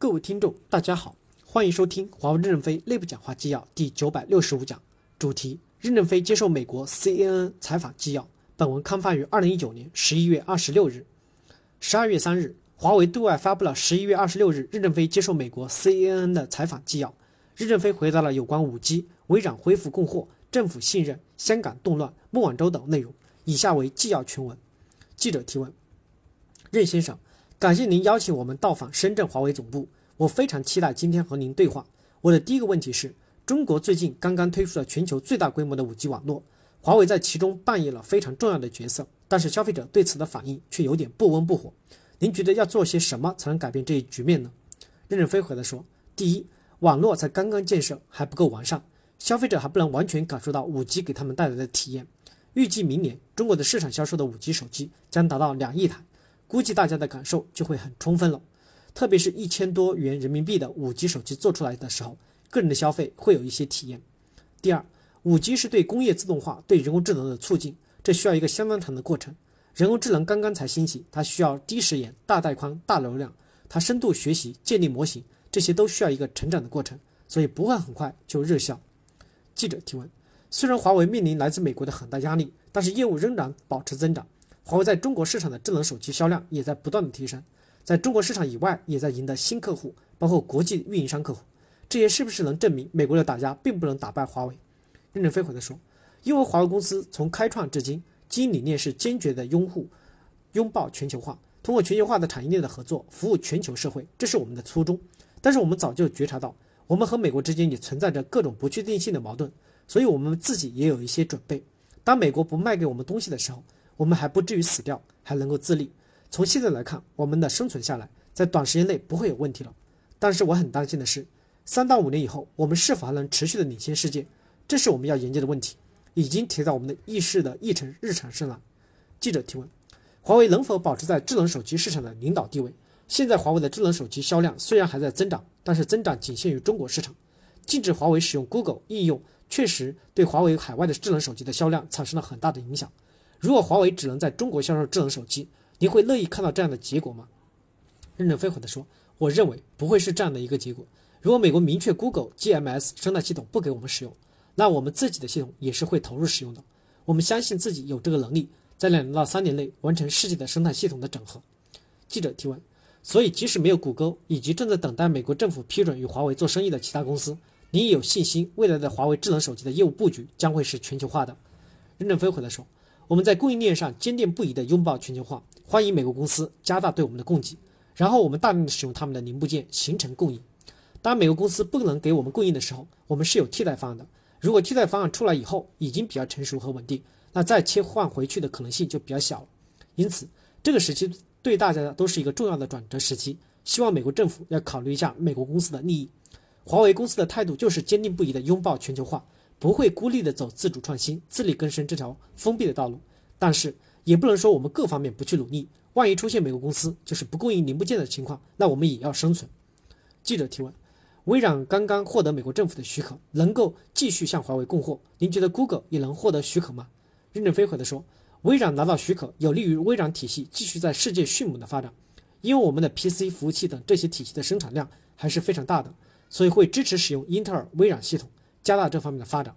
各位听众，大家好，欢迎收听华为任正非内部讲话纪要第九百六十五讲，主题：任正非接受美国 CNN 采访纪要。本文刊发于二零一九年十一月二十六日。十二月三日，华为对外发布了十一月二十六日任正非接受美国 CNN 的采访纪要。任正非回答了有关五 G、微软恢复供货、政府信任、香港动乱、孟晚舟等内容。以下为纪要全文。记者提问：任先生。感谢您邀请我们到访深圳华为总部，我非常期待今天和您对话。我的第一个问题是，中国最近刚刚推出了全球最大规模的 5G 网络，华为在其中扮演了非常重要的角色，但是消费者对此的反应却有点不温不火。您觉得要做些什么才能改变这一局面呢？任正非回答说：第一，网络才刚刚建设，还不够完善，消费者还不能完全感受到 5G 给他们带来的体验。预计明年中国的市场销售的 5G 手机将达到两亿台。估计大家的感受就会很充分了，特别是一千多元人民币的五 G 手机做出来的时候，个人的消费会有一些体验。第二，五 G 是对工业自动化、对人工智能的促进，这需要一个相当长的过程。人工智能刚刚才兴起，它需要低时延、大带宽、大流量，它深度学习、建立模型，这些都需要一个成长的过程，所以不会很快就热销。记者提问：虽然华为面临来自美国的很大压力，但是业务仍然保持增长。华为在中国市场的智能手机销量也在不断的提升，在中国市场以外也在赢得新客户，包括国际运营商客户。这些是不是能证明美国的打压并不能打败华为？任正非回答说：“因为华为公司从开创至今，经营理念是坚决的拥护、拥抱全球化，通过全球化的产业链的合作，服务全球社会，这是我们的初衷。但是我们早就觉察到，我们和美国之间也存在着各种不确定性的矛盾，所以我们自己也有一些准备。当美国不卖给我们东西的时候。”我们还不至于死掉，还能够自立。从现在来看，我们的生存下来，在短时间内不会有问题了。但是我很担心的是，三到五年以后，我们是否还能持续的领先世界？这是我们要研究的问题，已经提到我们的议事的议程日程上了。记者提问：华为能否保持在智能手机市场的领导地位？现在华为的智能手机销量虽然还在增长，但是增长仅限于中国市场。禁止华为使用 Google 应用，确实对华为海外的智能手机的销量产生了很大的影响。如果华为只能在中国销售智能手机，你会乐意看到这样的结果吗？任正非回答说：“我认为不会是这样的一个结果。如果美国明确 Google GMS 生态系统不给我们使用，那我们自己的系统也是会投入使用的。我们相信自己有这个能力，在两到三年内完成世界的生态系统的整合。”记者提问：“所以即使没有谷歌以及正在等待美国政府批准与华为做生意的其他公司，你也有信心未来的华为智能手机的业务布局将会是全球化的？”任正非回答说。我们在供应链上坚定不移地拥抱全球化，欢迎美国公司加大对我们的供给，然后我们大量的使用他们的零部件形成供应。当美国公司不能给我们供应的时候，我们是有替代方案的。如果替代方案出来以后已经比较成熟和稳定，那再切换回去的可能性就比较小了。因此，这个时期对大家都是一个重要的转折时期。希望美国政府要考虑一下美国公司的利益。华为公司的态度就是坚定不移地拥抱全球化。不会孤立的走自主创新、自力更生这条封闭的道路，但是也不能说我们各方面不去努力。万一出现美国公司就是不供应零部件的情况，那我们也要生存。记者提问：微软刚刚获得美国政府的许可，能够继续向华为供货，您觉得 Google 也能获得许可吗？任正非回答说：微软拿到许可，有利于微软体系继续在世界迅猛的发展，因为我们的 PC 服务器等这些体系的生产量还是非常大的，所以会支持使用英特尔、微软系统。加大这方面的发展，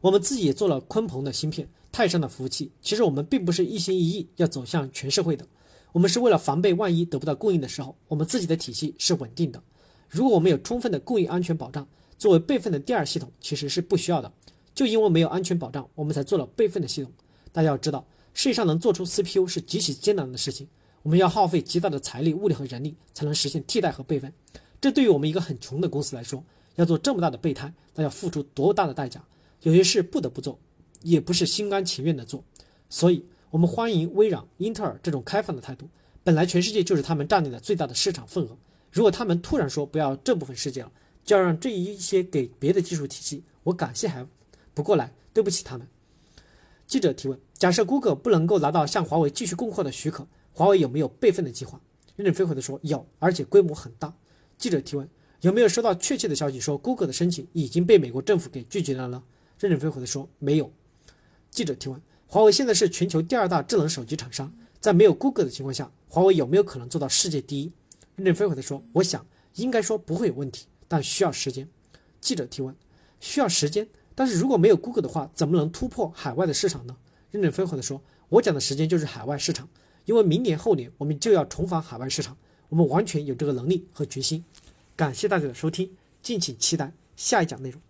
我们自己也做了鲲鹏的芯片、泰山的服务器。其实我们并不是一心一意要走向全社会的，我们是为了防备万一得不到供应的时候，我们自己的体系是稳定的。如果我们有充分的供应安全保障，作为备份的第二系统其实是不需要的。就因为没有安全保障，我们才做了备份的系统。大家要知道，世界上能做出 CPU 是极其艰难的事情，我们要耗费极大的财力、物力和人力才能实现替代和备份。这对于我们一个很穷的公司来说，要做这么大的备胎，那要付出多大的代价？有些事不得不做，也不是心甘情愿的做。所以，我们欢迎微软、英特尔这种开放的态度。本来全世界就是他们占领了最大的市场份额。如果他们突然说不要这部分世界了，就要让这一些给别的技术体系，我感谢还不过来，对不起他们。记者提问：假设谷歌不能够拿到向华为继续供货的许可，华为有没有备份的计划？任正非回答说有，而且规模很大。记者提问。有没有收到确切的消息说，Google 的申请已经被美国政府给拒绝了呢？任正非回答说没有。记者提问：华为现在是全球第二大智能手机厂商，在没有 Google 的情况下，华为有没有可能做到世界第一？任正非回答说：“我想应该说不会有问题，但需要时间。”记者提问：“需要时间？但是如果没有 Google 的话，怎么能突破海外的市场呢？”任正非回答说：“我讲的时间就是海外市场，因为明年后年我们就要重返海外市场，我们完全有这个能力和决心。”感谢大家的收听，敬请期待下一讲内容。